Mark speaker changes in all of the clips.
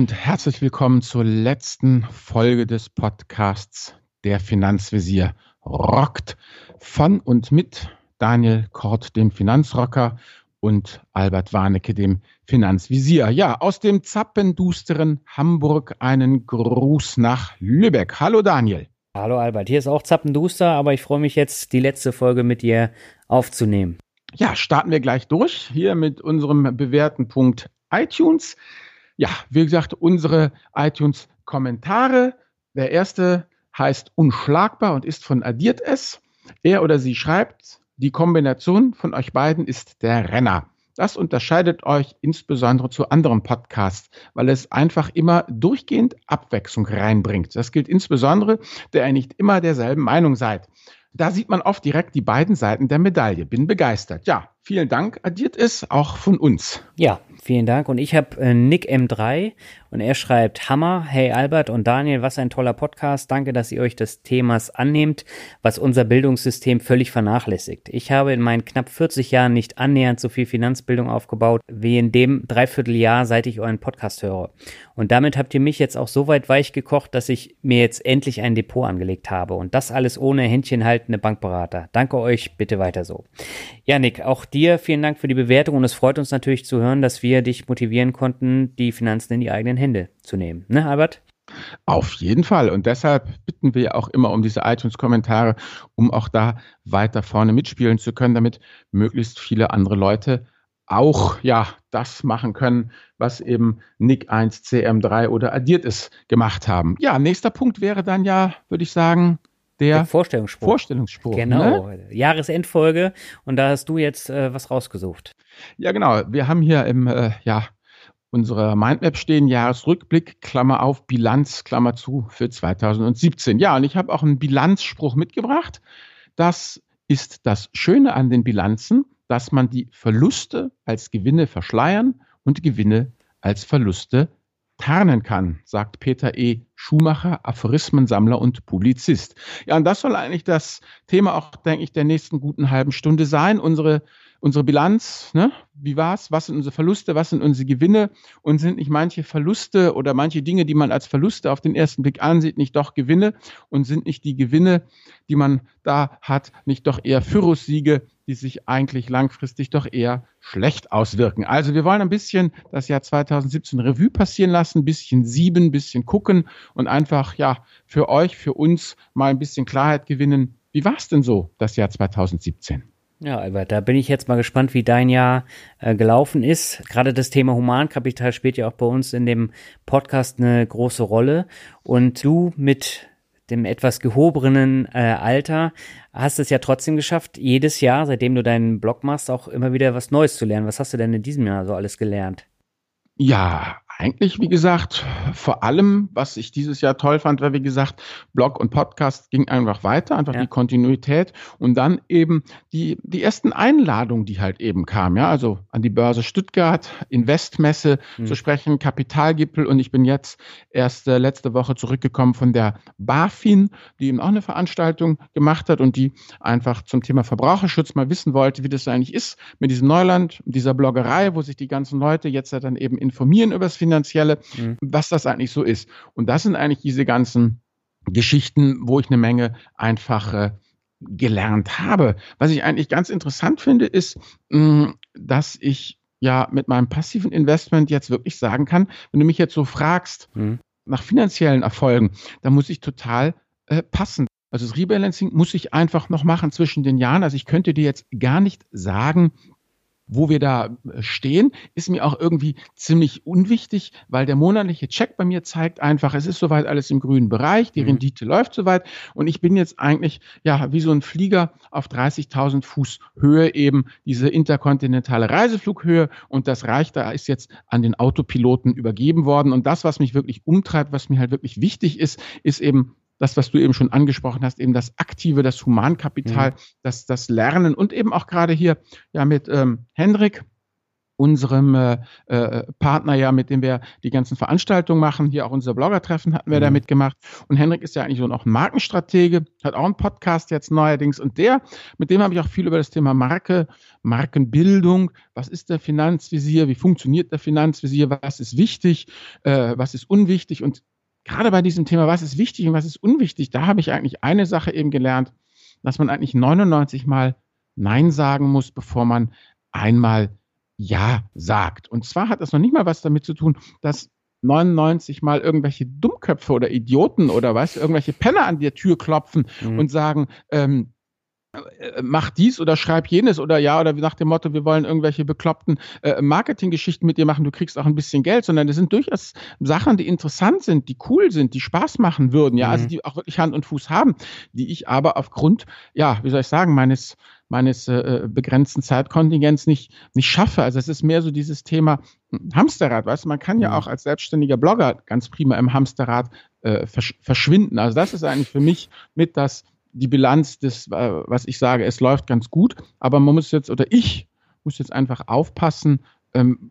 Speaker 1: Und herzlich willkommen zur letzten Folge des Podcasts Der Finanzvisier rockt von und mit Daniel Kort, dem Finanzrocker und Albert Warnecke, dem Finanzvisier. Ja, aus dem zappendusteren Hamburg einen Gruß nach Lübeck. Hallo Daniel.
Speaker 2: Hallo Albert, hier ist auch zappenduster, aber ich freue mich jetzt, die letzte Folge mit dir aufzunehmen.
Speaker 1: Ja, starten wir gleich durch hier mit unserem bewährten Punkt iTunes ja, wie gesagt, unsere iTunes-Kommentare. Der erste heißt Unschlagbar und ist von Addiert es. Er oder sie schreibt, die Kombination von euch beiden ist der Renner. Das unterscheidet euch insbesondere zu anderen Podcasts, weil es einfach immer durchgehend Abwechslung reinbringt. Das gilt insbesondere, da ihr nicht immer derselben Meinung seid. Da sieht man oft direkt die beiden Seiten der Medaille. Bin begeistert. Ja, vielen Dank. Addiert es auch von uns.
Speaker 2: Ja, vielen Dank. Und ich habe äh, Nick M3 und er schreibt Hammer. Hey Albert und Daniel, was ein toller Podcast. Danke, dass ihr euch des Themas annehmt, was unser Bildungssystem völlig vernachlässigt. Ich habe in meinen knapp 40 Jahren nicht annähernd so viel Finanzbildung aufgebaut wie in dem Dreivierteljahr, seit ich euren Podcast höre. Und damit habt ihr mich jetzt auch so weit weich gekocht, dass ich mir jetzt endlich ein Depot angelegt habe. Und das alles ohne händchenhaltende Bankberater. Danke euch, bitte weiter so. Ja, Nick, auch dir vielen Dank für die Bewertung und es freut uns natürlich zu hören, dass wir dich motivieren konnten, die Finanzen in die eigenen Hände zu nehmen. Ne, Albert?
Speaker 1: Auf jeden Fall. Und deshalb bitten wir auch immer um diese iTunes-Kommentare, um auch da weiter vorne mitspielen zu können, damit möglichst viele andere Leute auch ja das machen können, was eben Nick 1, CM3 oder addiert es gemacht haben. Ja, nächster Punkt wäre dann ja, würde ich sagen, der, der
Speaker 2: Vorstellungsspruch.
Speaker 1: Vorstellungsspruch.
Speaker 2: Genau, ne? Jahresendfolge und da hast du jetzt äh, was rausgesucht.
Speaker 1: Ja, genau. Wir haben hier im äh, ja unserer Mindmap stehen Jahresrückblick, Klammer auf, Bilanz, Klammer zu für 2017. Ja, und ich habe auch einen Bilanzspruch mitgebracht. Das ist das Schöne an den Bilanzen dass man die Verluste als Gewinne verschleiern und Gewinne als Verluste tarnen kann, sagt Peter E. Schumacher, Aphorismensammler und Publizist. Ja, und das soll eigentlich das Thema auch, denke ich, der nächsten guten halben Stunde sein. Unsere unsere Bilanz, ne? wie war's? Was sind unsere Verluste? Was sind unsere Gewinne? Und sind nicht manche Verluste oder manche Dinge, die man als Verluste auf den ersten Blick ansieht, nicht doch Gewinne? Und sind nicht die Gewinne, die man da hat, nicht doch eher Pyrrhussiege, die sich eigentlich langfristig doch eher schlecht auswirken? Also wir wollen ein bisschen das Jahr 2017 Revue passieren lassen, ein bisschen sieben, ein bisschen gucken und einfach, ja, für euch, für uns mal ein bisschen Klarheit gewinnen. Wie war's denn so, das Jahr 2017?
Speaker 2: Ja, Albert, da bin ich jetzt mal gespannt, wie dein Jahr äh, gelaufen ist. Gerade das Thema Humankapital spielt ja auch bei uns in dem Podcast eine große Rolle. Und du mit dem etwas gehobenen äh, Alter hast es ja trotzdem geschafft, jedes Jahr, seitdem du deinen Blog machst, auch immer wieder was Neues zu lernen. Was hast du denn in diesem Jahr so alles gelernt?
Speaker 1: Ja, eigentlich, wie gesagt, vor allem, was ich dieses Jahr toll fand, war, wie gesagt, Blog und Podcast ging einfach weiter, einfach ja. die Kontinuität und dann eben die, die ersten Einladungen, die halt eben kamen, ja, also an die Börse Stuttgart, Investmesse mhm. zu sprechen, Kapitalgipfel und ich bin jetzt erst äh, letzte Woche zurückgekommen von der BaFin, die eben auch eine Veranstaltung gemacht hat und die einfach zum Thema Verbraucherschutz mal wissen wollte, wie das eigentlich ist mit diesem Neuland, dieser Bloggerei, wo sich die ganzen Leute jetzt dann eben informieren über das Finanzielle Finanzielle, mhm. was das eigentlich so ist. Und das sind eigentlich diese ganzen Geschichten, wo ich eine Menge einfach äh, gelernt habe. Was ich eigentlich ganz interessant finde, ist, mh, mm, dass ich ja mit meinem passiven Investment jetzt wirklich sagen kann, wenn du mich jetzt so fragst mhm. nach finanziellen Erfolgen, da muss ich total äh, passen. Also das Rebalancing muss ich einfach noch machen zwischen den Jahren. Also ich könnte dir jetzt gar nicht sagen, wo wir da äh, stehen, ist mir auch irgendwie ziemlich unwichtig, weil der monatliche Check bei mir zeigt einfach, es ist soweit alles im grünen Bereich, die mhm. Rendite läuft soweit und ich bin jetzt eigentlich ja wie so ein Flieger auf 30.000 Fuß Höhe eben diese interkontinentale Reiseflughöhe und das reicht, da ist jetzt an den Autopiloten übergeben worden und das, was mich wirklich umtreibt, was mir halt wirklich wichtig ist, ist eben das, was du eben schon angesprochen hast, eben das Aktive, das Humankapital, mhm. das, das Lernen und eben auch gerade hier ja mit ähm, Hendrik unserem äh, äh, Partner ja, mit dem wir die ganzen Veranstaltungen machen. Hier auch unser Blogger-Treffen hatten wir mhm. da mitgemacht. Und Henrik ist ja eigentlich so noch ein Markenstratege, hat auch einen Podcast jetzt neuerdings. Und der, mit dem habe ich auch viel über das Thema Marke, Markenbildung. Was ist der Finanzvisier? Wie funktioniert der Finanzvisier? Was ist wichtig? Äh, was ist unwichtig? Und gerade bei diesem Thema, was ist wichtig und was ist unwichtig, da habe ich eigentlich eine Sache eben gelernt, dass man eigentlich 99 Mal Nein sagen muss, bevor man einmal ja sagt. Und zwar hat das noch nicht mal was damit zu tun, dass 99 mal irgendwelche Dummköpfe oder Idioten oder was, irgendwelche Penner an der Tür klopfen mhm. und sagen, ähm, äh, mach dies oder schreib jenes oder ja, oder nach dem Motto, wir wollen irgendwelche bekloppten äh, Marketinggeschichten mit dir machen, du kriegst auch ein bisschen Geld, sondern es sind durchaus Sachen, die interessant sind, die cool sind, die Spaß machen würden, ja, also mhm. also die auch wirklich Hand und Fuß haben, die ich aber aufgrund, ja, wie soll ich sagen, meines meines äh, äh, begrenzten Zeitkontingents nicht, nicht schaffe. Also es ist mehr so dieses Thema hm, Hamsterrad, weißt du, man kann ja mhm. auch als selbstständiger Blogger ganz prima im Hamsterrad äh, versch verschwinden. Also das ist eigentlich für mich mit das die Bilanz des, äh, was ich sage, es läuft ganz gut, aber man muss jetzt, oder ich muss jetzt einfach aufpassen, ähm,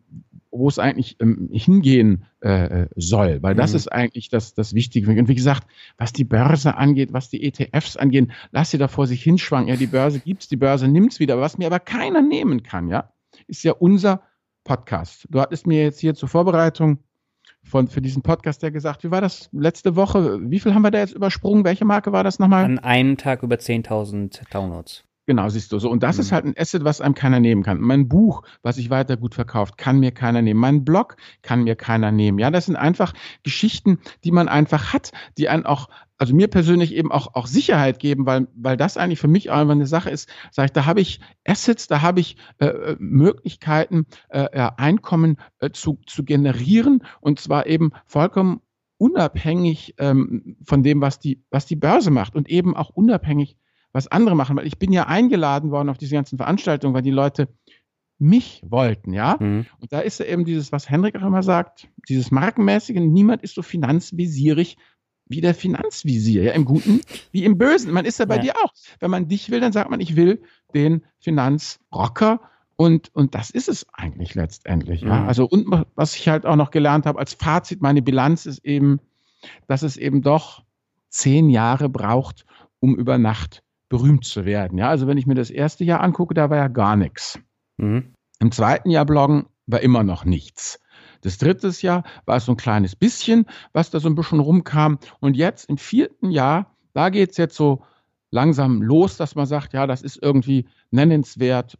Speaker 1: wo es eigentlich ähm, hingehen äh, soll, weil das mhm. ist eigentlich das, das Wichtige. Und wie gesagt, was die Börse angeht, was die ETFs angehen, lass sie da vor sich hinschwanken. Ja, die Börse gibt's, die Börse nimmt's wieder. Was mir aber keiner nehmen kann, ja, ist ja unser Podcast. Du hattest mir jetzt hier zur Vorbereitung von, für diesen Podcast ja gesagt, wie war das letzte Woche? Wie viel haben wir da jetzt übersprungen? Welche Marke war das nochmal?
Speaker 2: An einem Tag über 10.000 Downloads.
Speaker 1: Genau, siehst du so. Und das mhm. ist halt ein Asset, was einem keiner nehmen kann. Mein Buch, was sich weiter gut verkauft, kann mir keiner nehmen. Mein Blog kann mir keiner nehmen. Ja, das sind einfach Geschichten, die man einfach hat, die einen auch, also mir persönlich eben auch, auch Sicherheit geben, weil, weil das eigentlich für mich einfach eine Sache ist, sage ich, da habe ich Assets, da habe ich äh, äh Möglichkeiten, äh, Einkommen äh, zu, zu generieren und zwar eben vollkommen unabhängig ähm, von dem, was die, was die Börse macht und eben auch unabhängig was andere machen, weil ich bin ja eingeladen worden auf diese ganzen Veranstaltungen, weil die Leute mich wollten, ja. Mhm. Und da ist ja eben dieses, was Henrik auch immer sagt, dieses Markenmäßige, niemand ist so finanzvisierig wie der Finanzvisier, ja, im Guten wie im Bösen. Man ist ja bei ja. dir auch. Wenn man dich will, dann sagt man, ich will den Finanzrocker und, und das ist es eigentlich letztendlich, ja. Mhm. Also, und was ich halt auch noch gelernt habe als Fazit, meine Bilanz ist eben, dass es eben doch zehn Jahre braucht, um über Nacht berühmt zu werden. Ja, also wenn ich mir das erste Jahr angucke, da war ja gar nichts. Mhm. Im zweiten Jahr bloggen war immer noch nichts. Das dritte Jahr war es so ein kleines bisschen, was da so ein bisschen rumkam. Und jetzt im vierten Jahr, da geht es jetzt so langsam los, dass man sagt, ja, das ist irgendwie nennenswert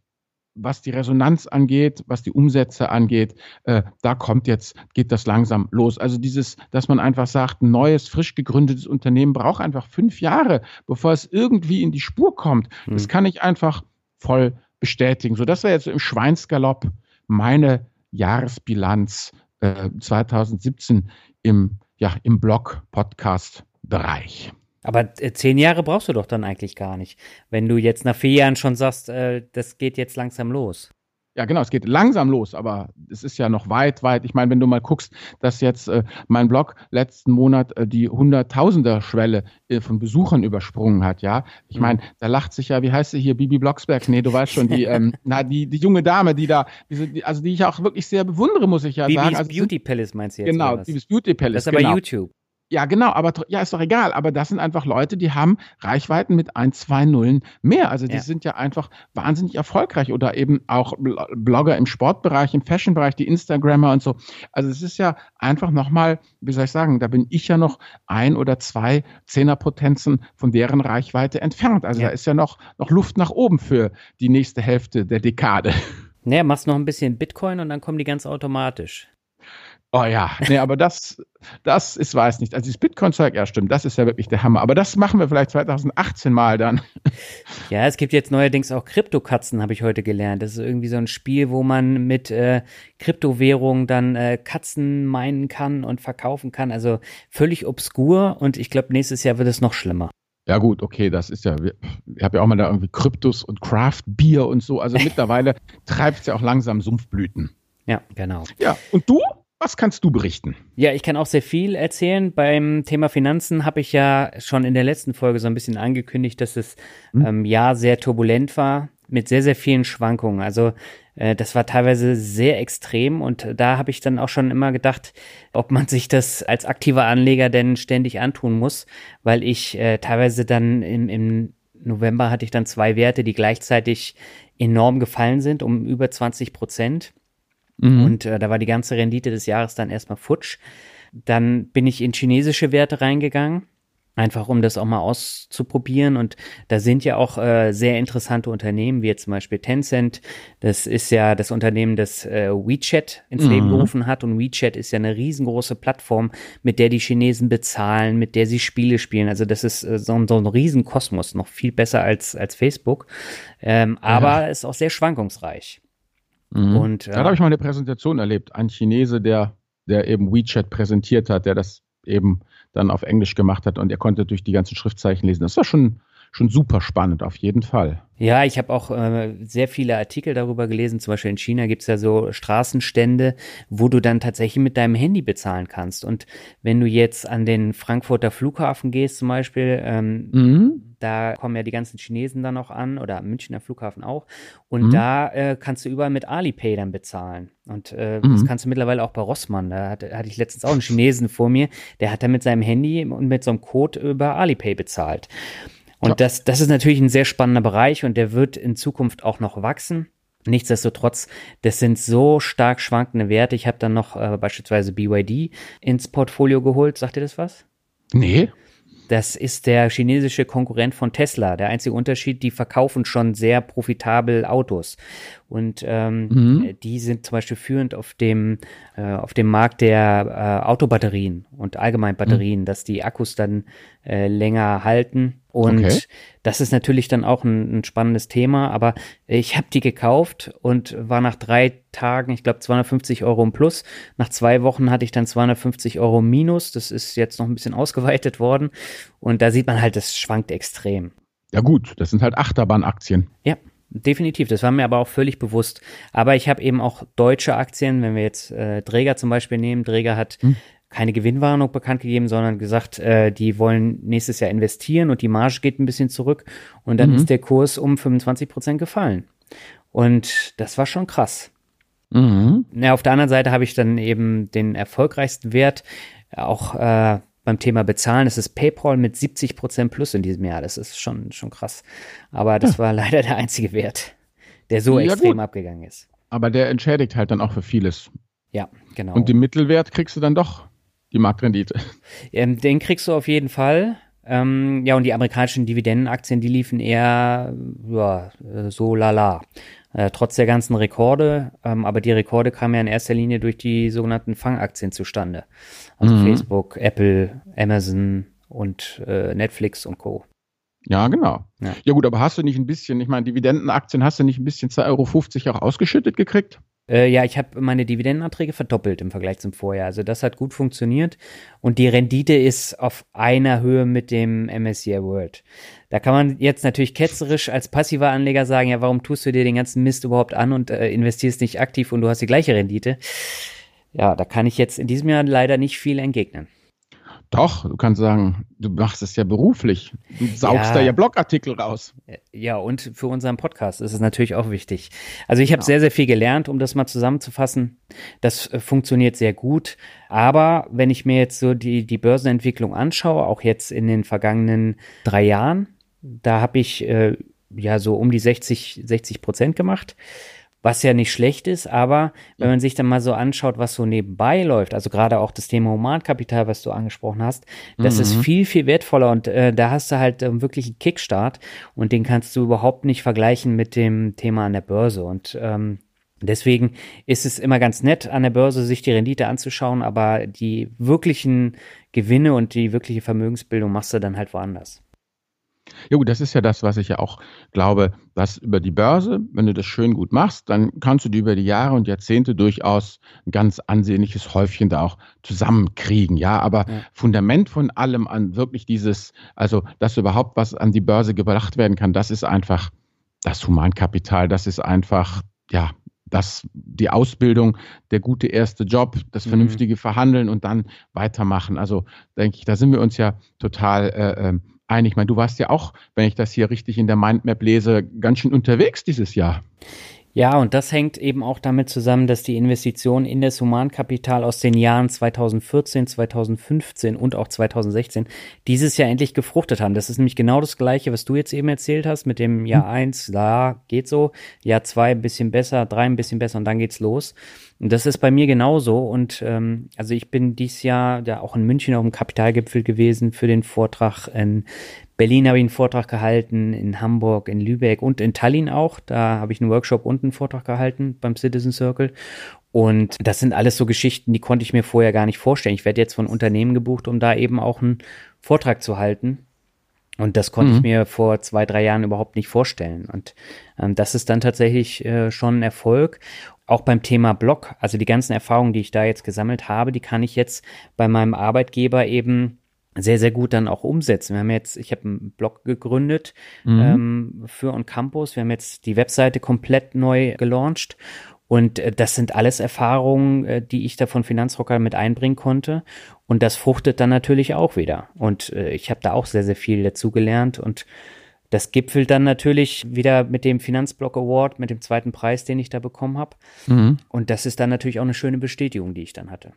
Speaker 1: was die Resonanz angeht, was die Umsätze angeht, äh, da kommt jetzt, geht das langsam los. Also dieses, dass man einfach sagt, ein neues, frisch gegründetes Unternehmen braucht einfach fünf Jahre, bevor es irgendwie in die Spur kommt. Mhm. Das kann ich einfach voll bestätigen. So, das wäre jetzt im Schweinsgalopp meine Jahresbilanz äh, 2017 im, ja, im Blog-Podcast-Bereich.
Speaker 2: Aber äh, zehn Jahre brauchst du doch dann eigentlich gar nicht, wenn du jetzt nach vier Jahren schon sagst, äh, das geht jetzt langsam los.
Speaker 1: Ja, genau, es geht langsam los, aber es ist ja noch weit, weit. Ich meine, wenn du mal guckst, dass jetzt äh, mein Blog letzten Monat äh, die Hunderttausender-Schwelle äh, von Besuchern übersprungen hat, ja. Ich mhm. meine, da lacht sich ja, wie heißt sie hier, Bibi Blocksberg? Nee, du weißt schon, die, ähm, na, die, die junge Dame, die da, die, also die ich auch wirklich sehr bewundere, muss ich ja
Speaker 2: Bibis
Speaker 1: sagen. Also,
Speaker 2: Beauty Palace meinst du jetzt?
Speaker 1: Genau, Bibis Beauty Palace.
Speaker 2: Das ist aber
Speaker 1: genau.
Speaker 2: YouTube.
Speaker 1: Ja, genau, aber ja, ist doch egal. Aber das sind einfach Leute, die haben Reichweiten mit ein, zwei Nullen mehr. Also die ja. sind ja einfach wahnsinnig erfolgreich oder eben auch Blogger im Sportbereich, im Fashionbereich, die Instagrammer und so. Also es ist ja einfach nochmal, wie soll ich sagen, da bin ich ja noch ein oder zwei Zehnerpotenzen von deren Reichweite entfernt. Also ja. da ist ja noch, noch Luft nach oben für die nächste Hälfte der Dekade.
Speaker 2: Naja, machst noch ein bisschen Bitcoin und dann kommen die ganz automatisch.
Speaker 1: Oh ja, nee, aber das, das ist, weiß nicht. Also das Bitcoin-Zeug, ja stimmt, das ist ja wirklich der Hammer. Aber das machen wir vielleicht 2018 mal dann.
Speaker 2: Ja, es gibt jetzt neuerdings auch Kryptokatzen, habe ich heute gelernt. Das ist irgendwie so ein Spiel, wo man mit äh, Kryptowährungen dann äh, Katzen meinen kann und verkaufen kann. Also völlig obskur und ich glaube, nächstes Jahr wird es noch schlimmer.
Speaker 1: Ja gut, okay, das ist ja, ich habe ja auch mal da irgendwie Kryptos und Craft Beer und so. Also mittlerweile treibt es ja auch langsam Sumpfblüten.
Speaker 2: Ja, genau.
Speaker 1: Ja, und du? Was kannst du berichten?
Speaker 2: Ja, ich kann auch sehr viel erzählen. Beim Thema Finanzen habe ich ja schon in der letzten Folge so ein bisschen angekündigt, dass das hm. ähm, Jahr sehr turbulent war mit sehr, sehr vielen Schwankungen. Also äh, das war teilweise sehr extrem und da habe ich dann auch schon immer gedacht, ob man sich das als aktiver Anleger denn ständig antun muss, weil ich äh, teilweise dann im, im November hatte ich dann zwei Werte, die gleichzeitig enorm gefallen sind, um über 20 Prozent. Mhm. Und äh, da war die ganze Rendite des Jahres dann erstmal futsch. Dann bin ich in chinesische Werte reingegangen einfach um das auch mal auszuprobieren. Und da sind ja auch äh, sehr interessante Unternehmen, wie jetzt zum Beispiel Tencent. Das ist ja das Unternehmen, das äh, WeChat ins mhm. Leben gerufen hat. Und WeChat ist ja eine riesengroße Plattform, mit der die Chinesen bezahlen, mit der sie Spiele spielen. Also das ist äh, so, so ein Riesenkosmos, noch viel besser als, als Facebook. Ähm, ja. Aber ist auch sehr schwankungsreich.
Speaker 1: Mhm. Und, äh, da habe ich mal eine Präsentation erlebt. Ein Chinese, der, der eben WeChat präsentiert hat, der das eben dann auf Englisch gemacht hat und er konnte durch die ganzen Schriftzeichen lesen. Das war schon, schon super spannend, auf jeden Fall.
Speaker 2: Ja, ich habe auch äh, sehr viele Artikel darüber gelesen. Zum Beispiel in China gibt's ja so Straßenstände, wo du dann tatsächlich mit deinem Handy bezahlen kannst. Und wenn du jetzt an den Frankfurter Flughafen gehst zum Beispiel, ähm, mhm. da kommen ja die ganzen Chinesen dann noch an oder Münchner Flughafen auch. Und mhm. da äh, kannst du überall mit Alipay dann bezahlen. Und äh, mhm. das kannst du mittlerweile auch bei Rossmann. Da hatte, hatte ich letztens auch einen Chinesen vor mir, der hat da mit seinem Handy und mit so einem Code über Alipay bezahlt. Und ja. das, das ist natürlich ein sehr spannender Bereich und der wird in Zukunft auch noch wachsen. Nichtsdestotrotz, das sind so stark schwankende Werte. Ich habe dann noch äh, beispielsweise BYD ins Portfolio geholt. Sagt ihr das was?
Speaker 1: Nee.
Speaker 2: Das ist der chinesische Konkurrent von Tesla. Der einzige Unterschied, die verkaufen schon sehr profitabel Autos. Und ähm, mhm. die sind zum Beispiel führend auf dem, äh, auf dem Markt der äh, Autobatterien und allgemein Batterien, mhm. dass die Akkus dann äh, länger halten und okay. das ist natürlich dann auch ein, ein spannendes Thema, aber ich habe die gekauft und war nach drei Tagen, ich glaube 250 Euro im Plus. Nach zwei Wochen hatte ich dann 250 Euro minus. Das ist jetzt noch ein bisschen ausgeweitet worden und da sieht man halt, das schwankt extrem.
Speaker 1: Ja gut, das sind halt Achterbahnaktien.
Speaker 2: Ja, Definitiv, das war mir aber auch völlig bewusst. Aber ich habe eben auch deutsche Aktien, wenn wir jetzt äh, Träger zum Beispiel nehmen. Träger hat hm keine Gewinnwarnung bekannt gegeben, sondern gesagt, äh, die wollen nächstes Jahr investieren und die Marge geht ein bisschen zurück und dann mhm. ist der Kurs um 25 Prozent gefallen. Und das war schon krass. Mhm. Ja, auf der anderen Seite habe ich dann eben den erfolgreichsten Wert auch äh, beim Thema Bezahlen. Das ist PayPal mit 70 Prozent plus in diesem Jahr. Das ist schon, schon krass. Aber das ja. war leider der einzige Wert, der so ja, extrem gut. abgegangen ist.
Speaker 1: Aber der entschädigt halt dann auch für vieles.
Speaker 2: Ja, genau.
Speaker 1: Und den Mittelwert kriegst du dann doch die Marktrendite.
Speaker 2: Ähm, den kriegst du auf jeden Fall. Ähm, ja, und die amerikanischen Dividendenaktien, die liefen eher ja, äh, so lala. Äh, trotz der ganzen Rekorde, ähm, aber die Rekorde kamen ja in erster Linie durch die sogenannten Fangaktien zustande. Also mhm. Facebook, Apple, Amazon und äh, Netflix und Co.
Speaker 1: Ja, genau. Ja. ja. gut, aber hast du nicht ein bisschen, ich meine, Dividendenaktien hast du nicht ein bisschen 2,50 Euro auch ausgeschüttet gekriegt?
Speaker 2: Äh, ja, ich habe meine Dividendenanträge verdoppelt im Vergleich zum Vorjahr. Also das hat gut funktioniert. Und die Rendite ist auf einer Höhe mit dem MSCI World. Da kann man jetzt natürlich ketzerisch als passiver Anleger sagen, ja, warum tust du dir den ganzen Mist überhaupt an und äh, investierst nicht aktiv und du hast die gleiche Rendite? Ja, da kann ich jetzt in diesem Jahr leider nicht viel entgegnen.
Speaker 1: Doch, du kannst sagen, du machst es ja beruflich. Du saugst ja. da ja Blogartikel raus.
Speaker 2: Ja, und für unseren Podcast ist es natürlich auch wichtig. Also ich habe genau. sehr, sehr viel gelernt, um das mal zusammenzufassen. Das äh, funktioniert sehr gut. Aber wenn ich mir jetzt so die, die Börsenentwicklung anschaue, auch jetzt in den vergangenen drei Jahren, da habe ich äh, ja so um die 60, 60 Prozent gemacht was ja nicht schlecht ist, aber wenn man sich dann mal so anschaut, was so nebenbei läuft, also gerade auch das Thema Humankapital, was du angesprochen hast, das mhm. ist viel, viel wertvoller und äh, da hast du halt ähm, wirklich einen Kickstart und den kannst du überhaupt nicht vergleichen mit dem Thema an der Börse und ähm, Deswegen ist es immer ganz nett, an der Börse sich die Rendite anzuschauen, aber die wirklichen Gewinne und die wirkliche Vermögensbildung machst du dann halt woanders.
Speaker 1: Ja gut, das ist ja das, was ich ja auch glaube, dass über die Börse, wenn du das schön gut machst, dann kannst du dir über die Jahre und Jahrzehnte durchaus ein ganz ansehnliches Häufchen da auch zusammenkriegen. Ja, aber ja. Fundament von allem an wirklich dieses, also dass überhaupt was an die Börse gebracht werden kann, das ist einfach das Humankapital, das ist einfach, ja, das, die Ausbildung, der gute erste Job, das mhm. vernünftige Verhandeln und dann weitermachen. Also denke ich, da sind wir uns ja total äh, ähm, ein. Ich meine, du warst ja auch, wenn ich das hier richtig in der Mindmap lese, ganz schön unterwegs dieses Jahr.
Speaker 2: Ja, und das hängt eben auch damit zusammen, dass die Investitionen in das Humankapital aus den Jahren 2014, 2015 und auch 2016 dieses Jahr endlich gefruchtet haben. Das ist nämlich genau das Gleiche, was du jetzt eben erzählt hast mit dem Jahr hm. eins, da geht so, Jahr zwei ein bisschen besser, drei ein bisschen besser und dann geht's los. Und das ist bei mir genauso. Und ähm, also ich bin dieses Jahr ja auch in München auf dem Kapitalgipfel gewesen für den Vortrag in Berlin habe ich einen Vortrag gehalten, in Hamburg, in Lübeck und in Tallinn auch. Da habe ich einen Workshop und einen Vortrag gehalten beim Citizen Circle. Und das sind alles so Geschichten, die konnte ich mir vorher gar nicht vorstellen. Ich werde jetzt von Unternehmen gebucht, um da eben auch einen Vortrag zu halten. Und das konnte mhm. ich mir vor zwei, drei Jahren überhaupt nicht vorstellen. Und ähm, das ist dann tatsächlich äh, schon ein Erfolg. Auch beim Thema Blog, also die ganzen Erfahrungen, die ich da jetzt gesammelt habe, die kann ich jetzt bei meinem Arbeitgeber eben sehr, sehr gut dann auch umsetzen. Wir haben jetzt, ich habe einen Blog gegründet mhm. ähm, für On Campus. Wir haben jetzt die Webseite komplett neu gelauncht. Und äh, das sind alles Erfahrungen, äh, die ich da von Finanzrocker mit einbringen konnte. Und das fruchtet dann natürlich auch wieder. Und äh, ich habe da auch sehr, sehr viel dazugelernt. Und das gipfelt dann natürlich wieder mit dem Finanzblock Award, mit dem zweiten Preis, den ich da bekommen habe. Mhm. Und das ist dann natürlich auch eine schöne Bestätigung, die ich dann hatte.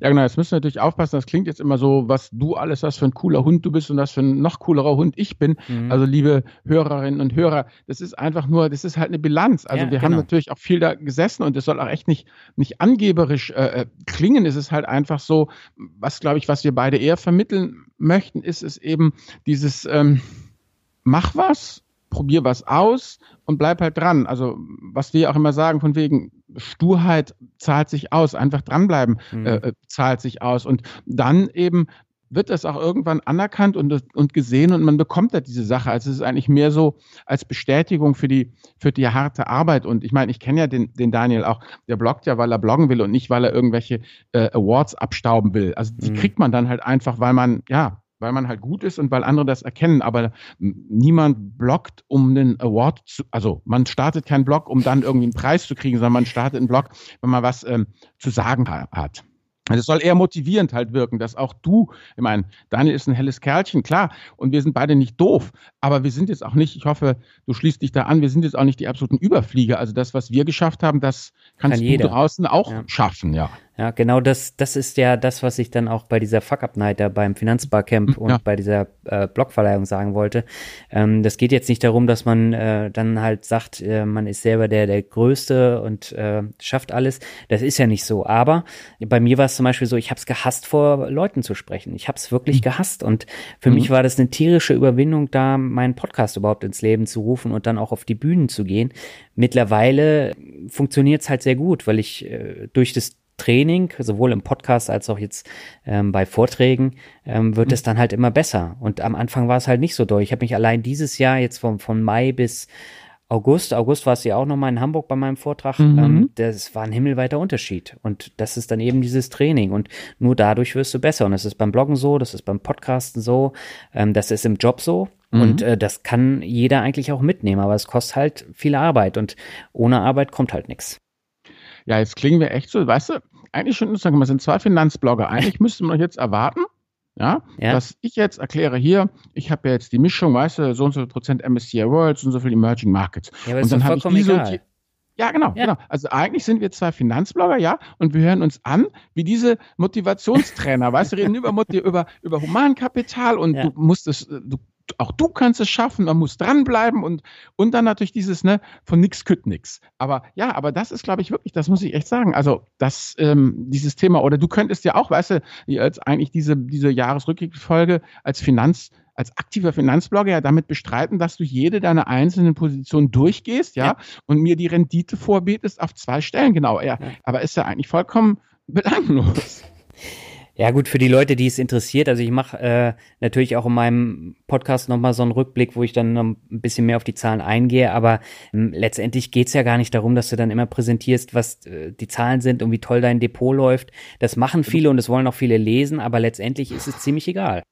Speaker 1: Ja, genau, jetzt müssen wir natürlich aufpassen, das klingt jetzt immer so, was du alles hast für ein cooler Hund du bist und was für ein noch coolerer Hund ich bin. Mhm. Also liebe Hörerinnen und Hörer, das ist einfach nur, das ist halt eine Bilanz. Also ja, wir genau. haben natürlich auch viel da gesessen und es soll auch echt nicht, nicht angeberisch äh, äh, klingen. Es ist halt einfach so, was glaube ich, was wir beide eher vermitteln möchten, ist es eben dieses ähm, mach was, probier was aus und bleib halt dran. Also was wir auch immer sagen, von wegen Sturheit zahlt sich aus, einfach dranbleiben mhm. Äh, äh, zahlt sich aus. Und dann eben wird das auch irgendwann anerkannt und, und gesehen und man bekommt da diese Sache. Also es ist eigentlich mehr so als Bestätigung für die, für die harte Arbeit. Und ich meine, ich kenne ja den, den Daniel auch, der bloggt ja, weil er bloggen will und nicht, weil er irgendwelche äh, Awards abstauben will. Also die mhm. kriegt man dann halt einfach, weil man, ja, weil man halt gut ist und weil andere das erkennen. Aber niemand blockt, um einen Award zu, also man startet keinen Blog, um dann irgendwie einen Preis zu kriegen, sondern man startet einen Blog, wenn man was ähm, zu sagen hat. Also es soll eher motivierend halt wirken, dass auch du, ich meine, Daniel ist ein helles Kerlchen, klar, und wir sind beide nicht doof, aber wir sind jetzt auch nicht, ich hoffe, du schließt dich da an, wir sind jetzt auch nicht die absoluten Überflieger. Also das, was wir geschafft haben, das kannst Kann du draußen auch ja. schaffen, ja.
Speaker 2: Ja, genau das, das ist ja das, was ich dann auch bei dieser Fuck-Up-Night da beim Finanzbarcamp und ja. bei dieser äh, Blogverleihung sagen wollte. Ähm, das geht jetzt nicht darum, dass man äh, dann halt sagt, äh, man ist selber der, der Größte und äh, schafft alles. Das ist ja nicht so. Aber bei mir war es zum Beispiel so, ich habe es gehasst, vor Leuten zu sprechen. Ich habe es wirklich mhm. gehasst. Und für mhm. mich war das eine tierische Überwindung, da meinen Podcast überhaupt ins Leben zu rufen und dann auch auf die Bühnen zu gehen. Mittlerweile funktioniert es halt sehr gut, weil ich äh, durch das Training, sowohl im Podcast als auch jetzt ähm, bei Vorträgen, ähm, wird mhm. es dann halt immer besser. Und am Anfang war es halt nicht so doll. Ich habe mich allein dieses Jahr jetzt von, von Mai bis August, August war es ja auch nochmal in Hamburg bei meinem Vortrag, mhm. ähm, das war ein himmelweiter Unterschied. Und das ist dann eben dieses Training. Und nur dadurch wirst du besser. Und das ist beim Bloggen so, das ist beim Podcasten so, ähm, das ist im Job so. Mhm. Und äh, das kann jeder eigentlich auch mitnehmen, aber es kostet halt viel Arbeit und ohne Arbeit kommt halt nichts.
Speaker 1: Ja, jetzt klingen wir echt so, weißt du, eigentlich schon interessant, wir sind zwei Finanzblogger. Eigentlich müsste man jetzt erwarten, ja, ja, dass ich jetzt erkläre hier, ich habe ja jetzt die Mischung, weißt du, so und so viel Prozent MSCI World, so und so viel Emerging Markets.
Speaker 2: Ja, aber und dann habe ich die so,
Speaker 1: ja, genau, ja. genau. Also eigentlich sind wir zwei Finanzblogger, ja, und wir hören uns an wie diese Motivationstrainer, weißt du, reden über, über, über Humankapital und ja. du musst es, du auch du kannst es schaffen, man muss dranbleiben und, und dann natürlich dieses, ne, von nix kütt nix. Aber ja, aber das ist, glaube ich, wirklich, das muss ich echt sagen. Also, das, ähm, dieses Thema, oder du könntest ja auch, weißt du, jetzt eigentlich diese, diese Jahresrückblickfolge als Finanz, als aktiver Finanzblogger ja damit bestreiten, dass du jede deiner einzelnen Positionen durchgehst, ja, ja. und mir die Rendite vorbetest auf zwei Stellen, genau, ja. ja. Aber ist ja eigentlich vollkommen belanglos.
Speaker 2: Ja, gut, für die Leute, die es interessiert, also ich mache äh, natürlich auch in meinem Podcast nochmal so einen Rückblick, wo ich dann noch ein bisschen mehr auf die Zahlen eingehe, aber ähm, letztendlich geht's ja gar nicht darum, dass du dann immer präsentierst, was äh, die Zahlen sind und wie toll dein Depot läuft. Das machen viele und das wollen auch viele lesen, aber letztendlich ist es ziemlich egal.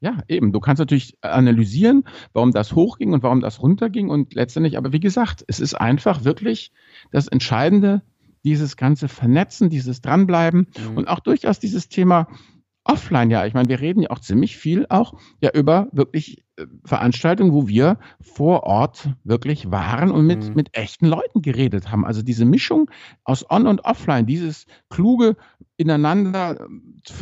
Speaker 1: Ja, eben. Du kannst natürlich analysieren, warum das hochging und warum das runterging und letztendlich, aber wie gesagt, es ist einfach wirklich das Entscheidende, dieses ganze Vernetzen, dieses Dranbleiben mhm. und auch durchaus dieses Thema offline, ja. Ich meine, wir reden ja auch ziemlich viel auch ja über wirklich äh, Veranstaltungen, wo wir vor Ort wirklich waren und mit, mhm. mit echten Leuten geredet haben. Also diese Mischung aus On und Offline, dieses kluge ineinander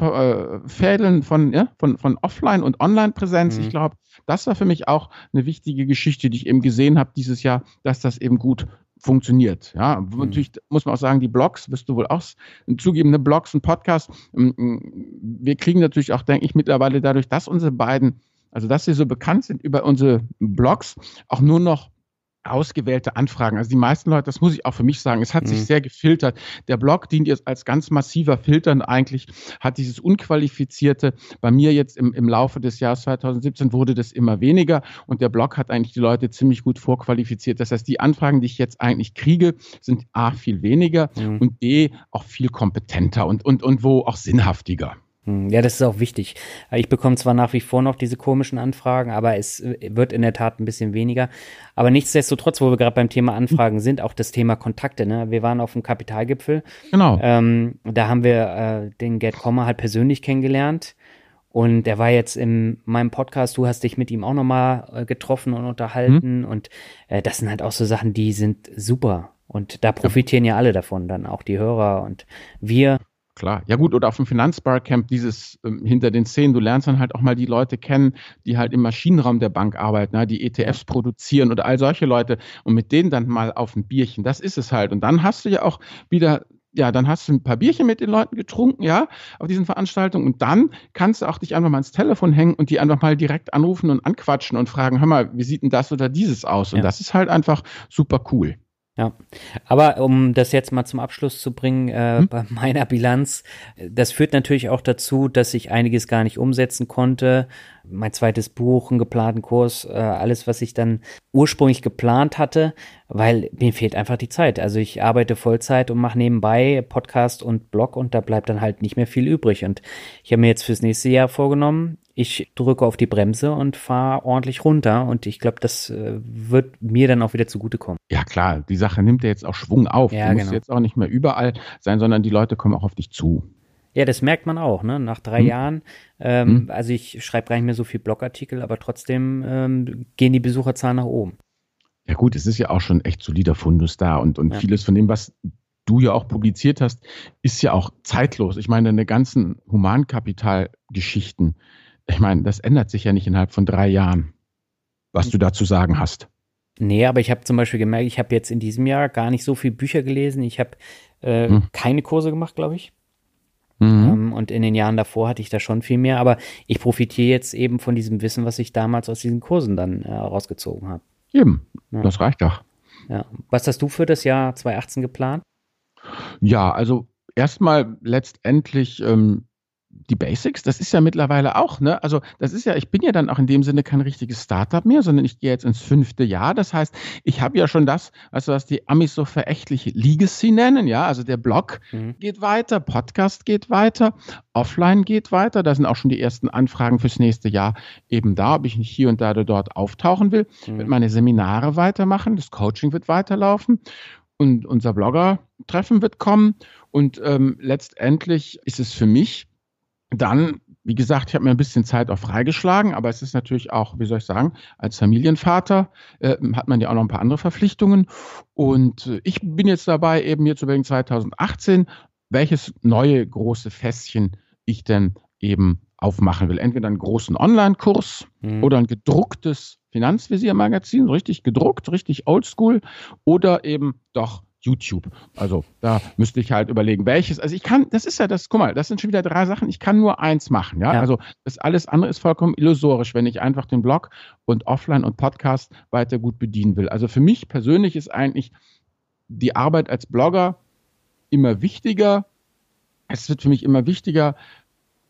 Speaker 1: äh, Fädeln von, ja, von, von Offline und Online-Präsenz. Mhm. Ich glaube, das war für mich auch eine wichtige Geschichte, die ich eben gesehen habe dieses Jahr, dass das eben gut funktioniert. Ja, mhm. natürlich muss man auch sagen, die Blogs, wirst du wohl auch zugeben, ne, Blogs und Podcasts. Ähm, wir kriegen natürlich auch, denke ich, mittlerweile dadurch, dass unsere beiden, also dass sie so bekannt sind über unsere Blogs, auch nur noch ausgewählte Anfragen. Also die meisten Leute, das muss ich auch für mich sagen, es hat mhm. sich sehr gefiltert. Der Blog dient jetzt als ganz massiver Filtern eigentlich, hat dieses Unqualifizierte. Bei mir jetzt im, im Laufe des Jahres 2017 wurde das immer weniger und der Blog hat eigentlich die Leute ziemlich gut vorqualifiziert. Das heißt, die Anfragen, die ich jetzt eigentlich kriege, sind A, viel weniger mhm. und B, auch viel kompetenter und, und, und wo auch sinnhaftiger.
Speaker 2: Hm, ja, das ist auch wichtig. Ich bekomme zwar nach wie vor noch diese komischen Anfragen, aber es äh, wird in der Tat ein bisschen weniger. Aber nichtsdestotrotz, wo wir gerade beim Thema Anfragen sind, auch das Thema Kontakte. Ne? Wir waren auf dem Kapitalgipfel. Genau. Ähm, da haben wir äh, den Gerd Kommer halt persönlich kennengelernt. Und der war jetzt in meinem Podcast, du hast dich mit ihm auch nochmal äh, getroffen und unterhalten. Mhm. Und äh, das sind halt auch so Sachen, die sind super. Und da profitieren ja. ja alle davon, dann auch die Hörer und wir.
Speaker 1: Klar. Ja gut, oder auf dem Finanzbarcamp dieses ähm, hinter den Szenen, du lernst dann halt auch mal die Leute kennen, die halt im Maschinenraum der Bank arbeiten, ne, die ETFs produzieren oder all solche Leute und mit denen dann mal auf ein Bierchen. Das ist es halt. Und dann hast du ja auch wieder ja, dann hast du ein paar Bierchen mit den Leuten getrunken, ja, auf diesen Veranstaltungen und dann kannst du auch dich einfach mal ins Telefon hängen und die einfach mal direkt anrufen und anquatschen und fragen, hör mal, wie sieht denn das oder dieses aus? Und ja. das ist halt einfach super cool.
Speaker 2: Ja, aber um das jetzt mal zum Abschluss zu bringen, äh, hm? bei meiner Bilanz, das führt natürlich auch dazu, dass ich einiges gar nicht umsetzen konnte. Mein zweites Buch, einen geplanten Kurs, äh, alles, was ich dann ursprünglich geplant hatte, weil mir fehlt einfach die Zeit. Also ich arbeite Vollzeit und mache nebenbei Podcast und Blog und da bleibt dann halt nicht mehr viel übrig. Und ich habe mir jetzt fürs nächste Jahr vorgenommen, ich drücke auf die Bremse und fahre ordentlich runter. Und ich glaube, das äh, wird mir dann auch wieder zugutekommen.
Speaker 1: Ja, klar, die Sache nimmt ja jetzt auch Schwung auf. Ja, du musst genau. jetzt auch nicht mehr überall sein, sondern die Leute kommen auch auf dich zu.
Speaker 2: Ja, das merkt man auch, ne? Nach drei hm. Jahren. Ähm, hm. Also ich schreibe gar nicht mehr so viel Blogartikel, aber trotzdem ähm, gehen die Besucherzahlen nach oben.
Speaker 1: Ja gut, es ist ja auch schon echt solider Fundus da und, und ja. vieles von dem, was du ja auch publiziert hast, ist ja auch zeitlos. Ich meine, deine ganzen Humankapitalgeschichten, ich meine, das ändert sich ja nicht innerhalb von drei Jahren, was du dazu sagen hast.
Speaker 2: Nee, aber ich habe zum Beispiel gemerkt, ich habe jetzt in diesem Jahr gar nicht so viele Bücher gelesen. Ich habe äh, hm. keine Kurse gemacht, glaube ich. Mhm. Ähm, und in den Jahren davor hatte ich da schon viel mehr, aber ich profitiere jetzt eben von diesem Wissen, was ich damals aus diesen Kursen dann äh, rausgezogen habe.
Speaker 1: Eben, ja. das reicht doch.
Speaker 2: Ja. Was hast du für das Jahr 2018 geplant?
Speaker 1: Ja, also erstmal letztendlich ähm, die Basics, das ist ja mittlerweile auch, ne? Also das ist ja, ich bin ja dann auch in dem Sinne kein richtiges Startup mehr, sondern ich gehe jetzt ins fünfte Jahr. Das heißt, ich habe ja schon das, also was die Amis so verächtlich Legacy nennen, ja, also der Blog mhm. geht weiter, Podcast geht weiter, Offline geht weiter. Da sind auch schon die ersten Anfragen fürs nächste Jahr eben da, ob ich nicht hier und da oder dort auftauchen will. Mhm. Wird meine Seminare weitermachen, das Coaching wird weiterlaufen und unser Blogger-Treffen wird kommen. Und ähm, letztendlich ist es für mich dann, wie gesagt, ich habe mir ein bisschen Zeit auch freigeschlagen, aber es ist natürlich auch, wie soll ich sagen, als Familienvater äh, hat man ja auch noch ein paar andere Verpflichtungen. Und äh, ich bin jetzt dabei, eben jetzt übrigens 2018, welches neue große Fässchen ich denn eben aufmachen will. Entweder einen großen Online-Kurs mhm. oder ein gedrucktes Finanzvisier-Magazin, richtig gedruckt, richtig oldschool, oder eben doch YouTube. Also da müsste ich halt überlegen, welches. Also ich kann, das ist ja das, guck mal, das sind schon wieder drei Sachen. Ich kann nur eins machen, ja. ja. Also das alles andere ist vollkommen illusorisch, wenn ich einfach den Blog und Offline und Podcast weiter gut bedienen will. Also für mich persönlich ist eigentlich die Arbeit als Blogger immer wichtiger. Es wird für mich immer wichtiger,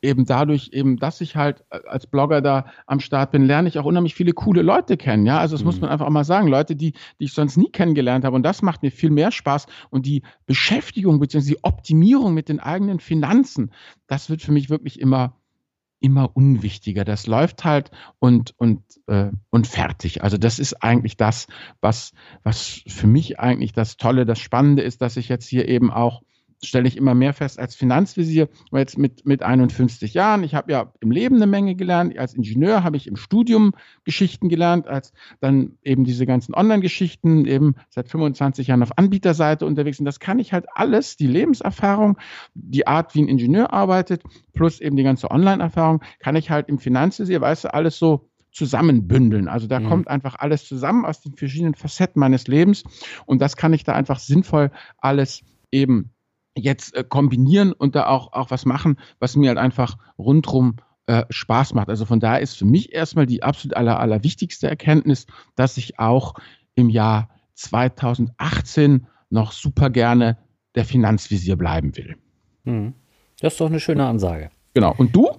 Speaker 1: eben dadurch eben, dass ich halt äh, als Blogger da am Start bin, lerne ich auch unheimlich viele coole Leute kennen. Ja, also das mhm. muss man einfach auch mal sagen. Leute, die, die ich sonst nie kennengelernt habe. Und das macht mir viel mehr Spaß. Und die Beschäftigung bzw. die Optimierung mit den eigenen Finanzen, das wird für mich wirklich immer immer unwichtiger. Das läuft halt und und äh, und fertig. Also das ist eigentlich das, was was für mich eigentlich das Tolle, das Spannende ist, dass ich jetzt hier eben auch stelle ich immer mehr fest als Finanzvisier, jetzt mit, mit 51 Jahren. Ich habe ja im Leben eine Menge gelernt. Als Ingenieur habe ich im Studium Geschichten gelernt, als dann eben diese ganzen Online-Geschichten, eben seit 25 Jahren auf Anbieterseite unterwegs. Und das kann ich halt alles, die Lebenserfahrung, die Art, wie ein Ingenieur arbeitet, plus eben die ganze Online-Erfahrung, kann ich halt im Finanzvisier, weißt du, alles so zusammenbündeln. Also da mhm. kommt einfach alles zusammen aus den verschiedenen Facetten meines Lebens und das kann ich da einfach sinnvoll alles eben jetzt äh, kombinieren und da auch, auch was machen, was mir halt einfach rundrum äh, Spaß macht. Also von daher ist für mich erstmal die absolut aller, allerwichtigste Erkenntnis, dass ich auch im Jahr 2018 noch super gerne der Finanzvisier bleiben will.
Speaker 2: Mhm. Das ist doch eine schöne Ansage.
Speaker 1: Genau. Und du?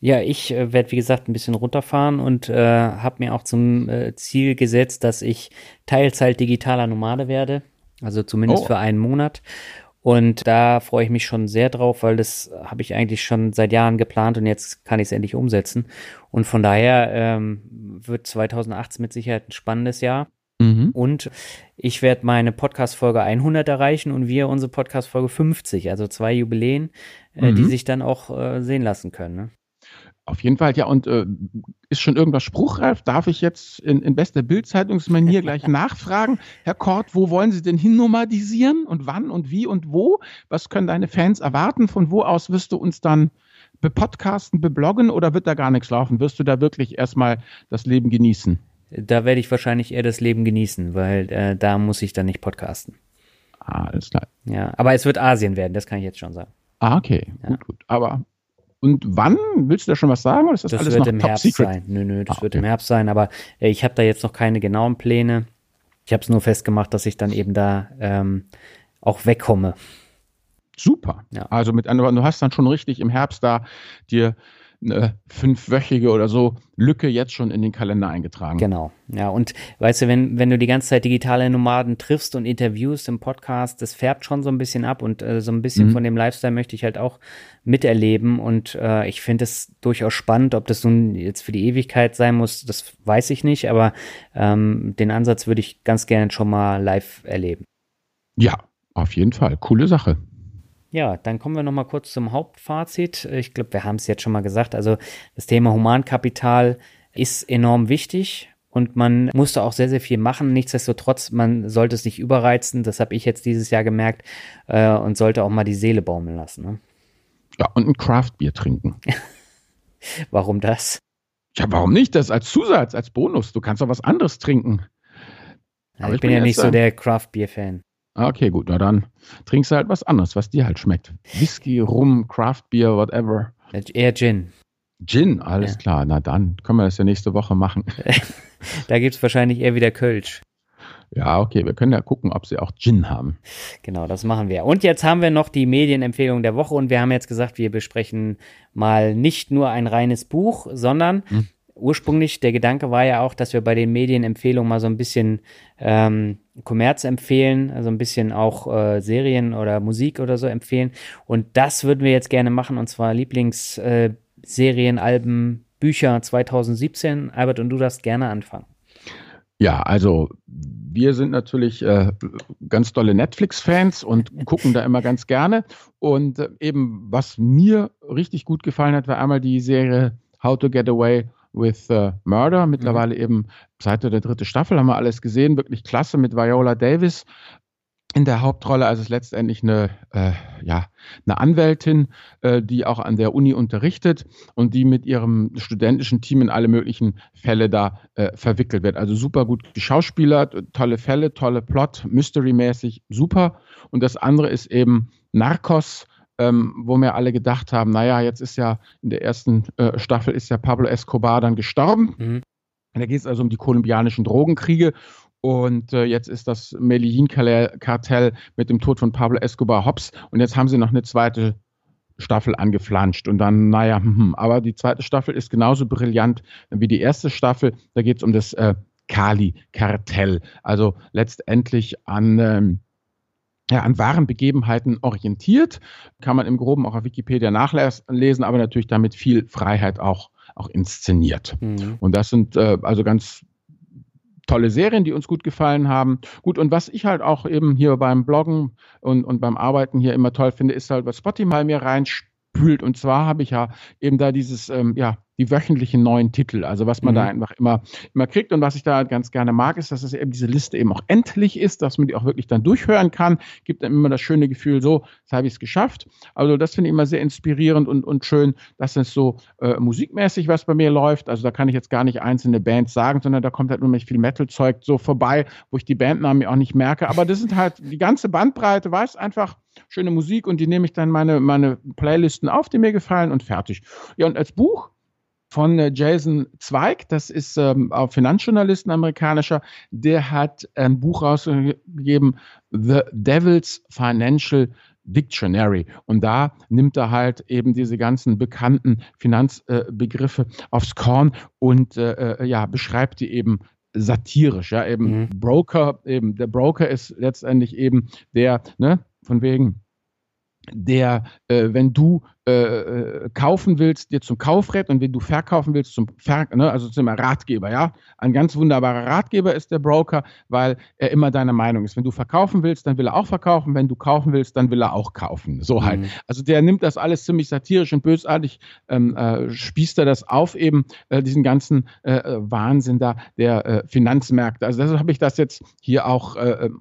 Speaker 2: Ja, ich äh, werde, wie gesagt, ein bisschen runterfahren und äh, habe mir auch zum äh, Ziel gesetzt, dass ich Teilzeit digitaler Nomade werde. Also zumindest oh. für einen Monat. Und da freue ich mich schon sehr drauf, weil das habe ich eigentlich schon seit Jahren geplant und jetzt kann ich es endlich umsetzen. Und von daher ähm, wird 2018 mit Sicherheit ein spannendes Jahr. Mhm. Und ich werde meine Podcast-Folge 100 erreichen und wir unsere Podcast-Folge 50, also zwei Jubiläen, äh, mhm. die sich dann auch äh, sehen lassen können. Ne?
Speaker 1: Auf jeden Fall, ja, und äh, ist schon irgendwas spruchreif? Darf ich jetzt in, in bester Bildzeitungsmanier gleich nachfragen? Herr Kort, wo wollen Sie denn hinnomadisieren und wann und wie und wo? Was können deine Fans erwarten? Von wo aus wirst du uns dann bepodcasten, bebloggen oder wird da gar nichts laufen? Wirst du da wirklich erstmal das Leben genießen?
Speaker 2: Da werde ich wahrscheinlich eher das Leben genießen, weil äh, da muss ich dann nicht podcasten.
Speaker 1: Ah, alles klar.
Speaker 2: Ja, aber es wird Asien werden, das kann ich jetzt schon sagen.
Speaker 1: Ah, okay, ja. gut, gut. Aber und wann? Willst du da schon was sagen? Oder
Speaker 2: ist das, das alles wird noch im Herbst secret? sein. Nö, nö, das ah, wird im Herbst sein, aber äh, ich habe da jetzt noch keine genauen Pläne. Ich habe es nur festgemacht, dass ich dann eben da ähm, auch wegkomme.
Speaker 1: Super. Ja. Also mit anderen, du hast dann schon richtig im Herbst da dir eine fünfwöchige oder so Lücke jetzt schon in den Kalender eingetragen.
Speaker 2: Genau. Ja, und weißt du, wenn, wenn du die ganze Zeit digitale Nomaden triffst und interviewst im Podcast, das färbt schon so ein bisschen ab und äh, so ein bisschen mhm. von dem Lifestyle möchte ich halt auch miterleben und äh, ich finde es durchaus spannend, ob das nun jetzt für die Ewigkeit sein muss, das weiß ich nicht, aber ähm, den Ansatz würde ich ganz gerne schon mal live erleben.
Speaker 1: Ja, auf jeden Fall. Coole Sache.
Speaker 2: Ja, dann kommen wir noch mal kurz zum Hauptfazit. Ich glaube, wir haben es jetzt schon mal gesagt. Also das Thema Humankapital ist enorm wichtig und man musste auch sehr, sehr viel machen. Nichtsdestotrotz, man sollte es nicht überreizen. Das habe ich jetzt dieses Jahr gemerkt äh, und sollte auch mal die Seele baumeln lassen. Ne?
Speaker 1: Ja, und ein Craftbier trinken.
Speaker 2: warum das?
Speaker 1: Ja, warum nicht? Das als Zusatz, als Bonus. Du kannst auch was anderes trinken.
Speaker 2: Ja, ich, ich, bin ja nicht so der Craftbier-Fan.
Speaker 1: Ah, okay, gut, na dann trinkst du halt was anderes, was dir halt schmeckt. Whisky, Rum, Craft Beer, whatever.
Speaker 2: Eher Gin.
Speaker 1: Gin, alles ja. klar. Na dann können wir das ja nächste Woche machen.
Speaker 2: da gibt es wahrscheinlich eher wieder Kölsch.
Speaker 1: Ja, okay, wir können ja gucken, ob sie auch Gin haben.
Speaker 2: Genau, das machen wir. Und jetzt haben wir noch die Medienempfehlung der Woche und wir haben jetzt gesagt, wir besprechen mal nicht nur ein reines Buch, sondern hm ursprünglich, der Gedanke war ja auch, dass wir bei den Medienempfehlungen mal so ein bisschen ähm, Kommerz empfehlen, also ein bisschen auch äh, Serien oder Musik oder so empfehlen. Und das würden wir jetzt gerne machen, und zwar Lieblingsserien, äh, Alben, Bücher 2017. Albert, und du darfst gerne anfangen.
Speaker 1: Ja, also wir sind natürlich äh, ganz tolle Netflix-Fans und gucken da immer ganz gerne. Und äh, eben, was mir richtig gut gefallen hat, war einmal die Serie How to Get Away with uh, Murder. Mittlerweile mhm. eben seit der dritte Staffel haben wir alles gesehen. Wirklich klasse mit Viola Davis in der Hauptrolle. Also es ist letztendlich eine, äh, ja, eine Anwältin, äh, die auch an der Uni unterrichtet und die mit ihrem studentischen Team in alle möglichen Fälle da äh, verwickelt wird. Also super gut geschauspielert, tolle Fälle, tolle Plot, Mystery-mäßig, super. Und das andere ist eben Narcos ähm, wo wir alle gedacht haben, naja, jetzt ist ja in der ersten äh, Staffel ist ja Pablo Escobar dann gestorben. Mhm. Da geht es also um die kolumbianischen Drogenkriege. Und äh, jetzt ist das Medellin-Kartell mit dem Tod von Pablo Escobar Hobbs. Und jetzt haben sie noch eine zweite Staffel angeflanscht. Und dann, naja, hm, hm, aber die zweite Staffel ist genauso brillant wie die erste Staffel. Da geht es um das äh, Kali-Kartell. Also letztendlich an ähm, ja, an wahren Begebenheiten orientiert. Kann man im Groben auch auf Wikipedia nachlesen, aber natürlich damit viel Freiheit auch, auch inszeniert. Mhm. Und das sind äh, also ganz tolle Serien, die uns gut gefallen haben. Gut, und was ich halt auch eben hier beim Bloggen und, und beim Arbeiten hier immer toll finde, ist halt, was Spotify mir reinspült. Und zwar habe ich ja eben da dieses, ähm, ja, die wöchentlichen neuen Titel, also was man mhm. da einfach immer, immer kriegt. Und was ich da ganz gerne mag, ist, dass es eben diese Liste eben auch endlich ist, dass man die auch wirklich dann durchhören kann. Gibt dann immer das schöne Gefühl, so, jetzt habe ich es geschafft. Also das finde ich immer sehr inspirierend und, und schön, dass es so äh, musikmäßig was bei mir läuft. Also da kann ich jetzt gar nicht einzelne Bands sagen, sondern da kommt halt nur viel Metal-Zeug so vorbei, wo ich die Bandnamen auch nicht merke. Aber das sind halt die ganze Bandbreite, weiß einfach, schöne Musik und die nehme ich dann meine, meine Playlisten auf, die mir gefallen und fertig. Ja, und als Buch von äh, Jason Zweig, das ist ähm, auch Finanzjournalist, ein amerikanischer, der hat ein Buch rausgegeben, The Devil's Financial Dictionary. Und da nimmt er halt eben diese ganzen bekannten Finanzbegriffe äh, aufs Korn und äh, äh, ja, beschreibt die eben satirisch, ja, eben mhm. Broker, eben der Broker ist letztendlich eben der, ne, von wegen, der, äh, wenn du äh, äh, kaufen willst, dir zum Kaufrät und wenn du verkaufen willst, zum Ver ne, also zum Ratgeber, ja. Ein ganz wunderbarer Ratgeber ist der Broker, weil er immer deiner Meinung ist. Wenn du verkaufen willst, dann will er auch verkaufen. Wenn du kaufen willst, dann will er auch kaufen. So halt. Mhm. Also der nimmt das alles ziemlich satirisch und bösartig, ähm, äh, spießt er das auf, eben äh, diesen ganzen äh, Wahnsinn da der Finanzmärkte. Also deshalb habe ich das jetzt hier auch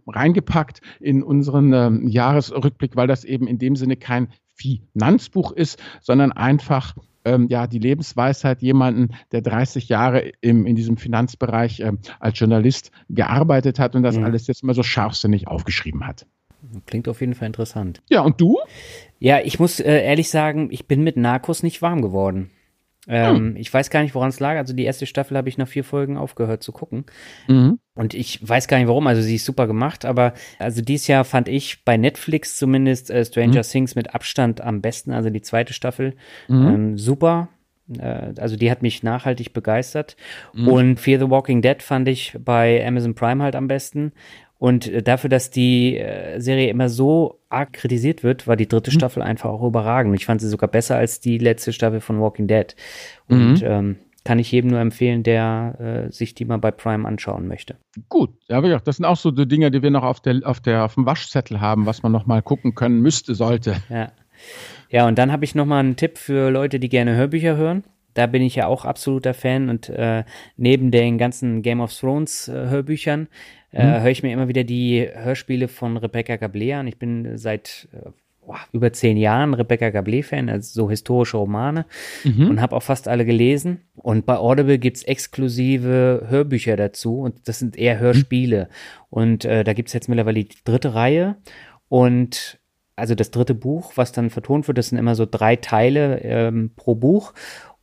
Speaker 1: reingepackt in unseren äh, Jahresrückblick, weil das eben in dem Sinne kein Finanzbuch ist, sondern einfach ähm, ja die Lebensweisheit jemanden, der 30 Jahre im, in diesem Finanzbereich ähm, als Journalist gearbeitet hat und das mhm. alles jetzt mal so scharfsinnig aufgeschrieben hat.
Speaker 2: Klingt auf jeden Fall interessant.
Speaker 1: Ja, und du?
Speaker 2: Ja, ich muss äh, ehrlich sagen, ich bin mit Narcos nicht warm geworden. Ähm, hm. Ich weiß gar nicht, woran es lag. Also die erste Staffel habe ich nach vier Folgen aufgehört zu gucken. Mhm. Und ich weiß gar nicht warum. Also sie ist super gemacht, aber also dieses Jahr fand ich bei Netflix zumindest äh, Stranger mhm. Things mit Abstand am besten. Also die zweite Staffel mhm. ähm, super. Äh, also die hat mich nachhaltig begeistert. Mhm. Und Fear the Walking Dead fand ich bei Amazon Prime halt am besten. Und äh, dafür, dass die äh, Serie immer so arg kritisiert wird, war die dritte mhm. Staffel einfach auch überragend. Ich fand sie sogar besser als die letzte Staffel von Walking Dead. Und mhm. ähm, kann ich jedem nur empfehlen, der äh, sich die mal bei Prime anschauen möchte.
Speaker 1: Gut, ja, das sind auch so die Dinge, die wir noch auf, der, auf, der, auf dem Waschzettel haben, was man noch mal gucken können müsste, sollte.
Speaker 2: Ja, ja und dann habe ich noch mal einen Tipp für Leute, die gerne Hörbücher hören. Da bin ich ja auch absoluter Fan und äh, neben den ganzen Game of Thrones äh, Hörbüchern äh, mhm. höre ich mir immer wieder die Hörspiele von Rebecca Gablé an. Ich bin seit äh, boah, über zehn Jahren Rebecca Gablé-Fan, also so historische Romane mhm. und habe auch fast alle gelesen. Und bei Audible gibt's exklusive Hörbücher dazu und das sind eher Hörspiele. Mhm. Und äh, da gibt's jetzt mittlerweile die dritte Reihe und also das dritte Buch, was dann vertont wird, das sind immer so drei Teile ähm, pro Buch.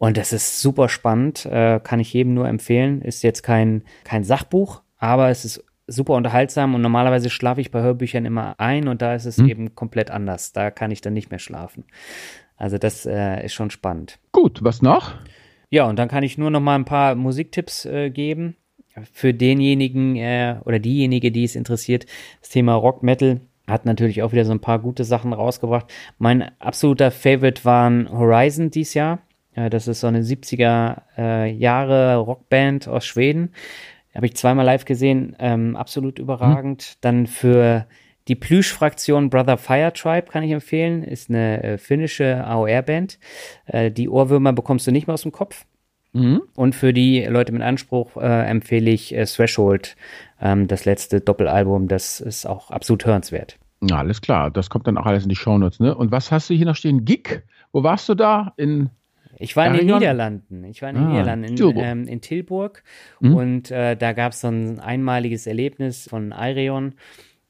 Speaker 2: Und das ist super spannend, äh, kann ich jedem nur empfehlen. Ist jetzt kein, kein Sachbuch, aber es ist super unterhaltsam und normalerweise schlafe ich bei Hörbüchern immer ein und da ist es hm. eben komplett anders. Da kann ich dann nicht mehr schlafen. Also das äh, ist schon spannend.
Speaker 1: Gut, was noch?
Speaker 2: Ja, und dann kann ich nur noch mal ein paar Musiktipps äh, geben für denjenigen äh, oder diejenige, die es interessiert. Das Thema Rock Metal hat natürlich auch wieder so ein paar gute Sachen rausgebracht. Mein absoluter Favorite waren Horizon dieses Jahr. Äh, das ist so eine 70er äh, Jahre Rockband aus Schweden. Habe ich zweimal live gesehen, ähm, absolut überragend. Mhm. Dann für die Plüsch-Fraktion Brother Fire Tribe kann ich empfehlen. Ist eine äh, finnische AOR-Band. Äh, die Ohrwürmer bekommst du nicht mehr aus dem Kopf. Mhm. Und für die Leute mit Anspruch äh, empfehle ich äh, Threshold, ähm, das letzte Doppelalbum. Das ist auch absolut hörenswert.
Speaker 1: Ja, alles klar. Das kommt dann auch alles in die Shownotes. Ne? Und was hast du hier noch stehen? Gig? Wo warst du da? In
Speaker 2: ich war in den Niederlanden. Ich war in den ah, Niederlanden, in, Tilburg, ähm, in Tilburg mhm. und äh, da gab es so ein einmaliges Erlebnis von Ireon.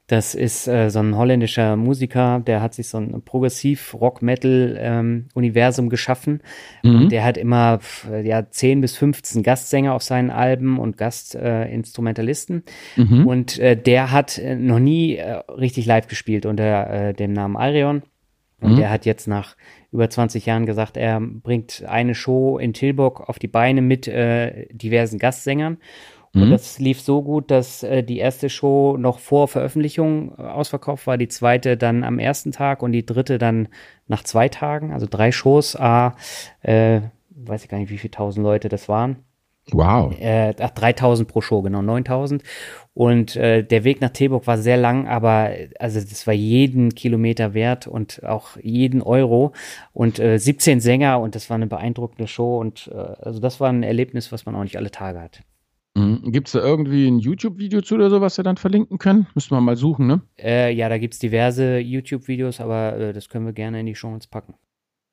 Speaker 2: Das ist äh, so ein holländischer Musiker, der hat sich so ein Progressiv-Rock-Metal-Universum ähm, geschaffen. Mhm. Und der hat immer ja, 10 bis 15 Gastsänger auf seinen Alben und Gastinstrumentalisten. Äh, mhm. Und äh, der hat äh, noch nie äh, richtig live gespielt unter äh, dem Namen Ireon. Und mhm. der hat jetzt nach über 20 Jahren gesagt, er bringt eine Show in Tilburg auf die Beine mit äh, diversen Gastsängern. Und mhm. das lief so gut, dass äh, die erste Show noch vor Veröffentlichung äh, ausverkauft war, die zweite dann am ersten Tag und die dritte dann nach zwei Tagen. Also drei Shows, ah, äh, weiß ich gar nicht, wie viele tausend Leute das waren.
Speaker 1: Wow.
Speaker 2: Äh, ach, 3000 pro Show, genau, 9000. Und äh, der Weg nach Tilburg war sehr lang, aber also das war jeden Kilometer wert und auch jeden Euro und äh, 17 Sänger und das war eine beeindruckende Show und äh, also das war ein Erlebnis, was man auch nicht alle Tage hat.
Speaker 1: Mhm. Gibt es da irgendwie ein YouTube-Video zu oder so, was wir dann verlinken können? Müssen wir mal suchen, ne?
Speaker 2: Äh, ja, da gibt es diverse YouTube-Videos, aber äh, das können wir gerne in die Show uns packen.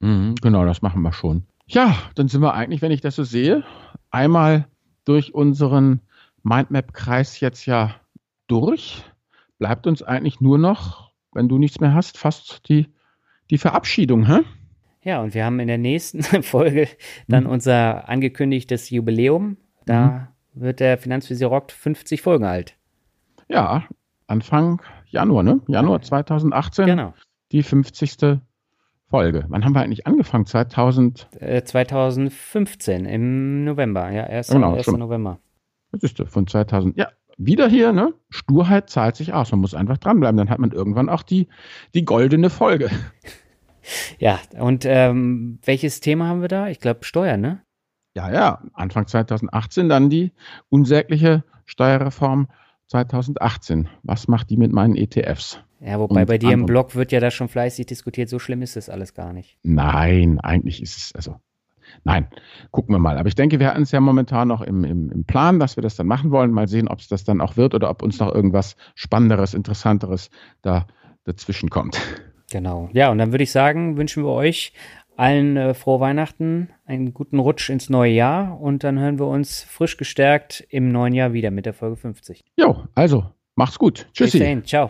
Speaker 1: Mhm, genau, das machen wir schon. Ja, dann sind wir eigentlich, wenn ich das so sehe, einmal durch unseren Mindmap-Kreis jetzt ja durch. Bleibt uns eigentlich nur noch, wenn du nichts mehr hast, fast die, die Verabschiedung, hä?
Speaker 2: Ja, und wir haben in der nächsten Folge dann mhm. unser angekündigtes Jubiläum. Da mhm. wird der Finanzvisier Rockt 50 Folgen alt.
Speaker 1: Ja, Anfang Januar, ne? Januar 2018. Genau. Die 50. Folge. Wann haben wir eigentlich angefangen? 2000?
Speaker 2: Äh, 2015 im November, ja, 1. Genau, 1. November.
Speaker 1: Das ist von 2000. Ja, wieder hier, ne? Sturheit zahlt sich aus. Man muss einfach dranbleiben. Dann hat man irgendwann auch die, die goldene Folge.
Speaker 2: Ja, und ähm, welches Thema haben wir da? Ich glaube Steuern, ne?
Speaker 1: Ja, ja. Anfang 2018 dann die unsägliche Steuerreform 2018. Was macht die mit meinen ETFs?
Speaker 2: Ja, wobei bei dir im Blog wird ja da schon fleißig diskutiert. So schlimm ist das alles gar nicht.
Speaker 1: Nein, eigentlich ist es, also Nein, gucken wir mal. Aber ich denke, wir hatten es ja momentan noch im, im, im Plan, dass wir das dann machen wollen. Mal sehen, ob es das dann auch wird oder ob uns noch irgendwas Spannenderes, Interessanteres da dazwischen kommt.
Speaker 2: Genau. Ja, und dann würde ich sagen, wünschen wir euch allen äh, frohe Weihnachten, einen guten Rutsch ins neue Jahr und dann hören wir uns frisch gestärkt im neuen Jahr wieder mit der Folge 50.
Speaker 1: Jo, also macht's gut. Tschüssi.
Speaker 2: Bis dahin. Ciao.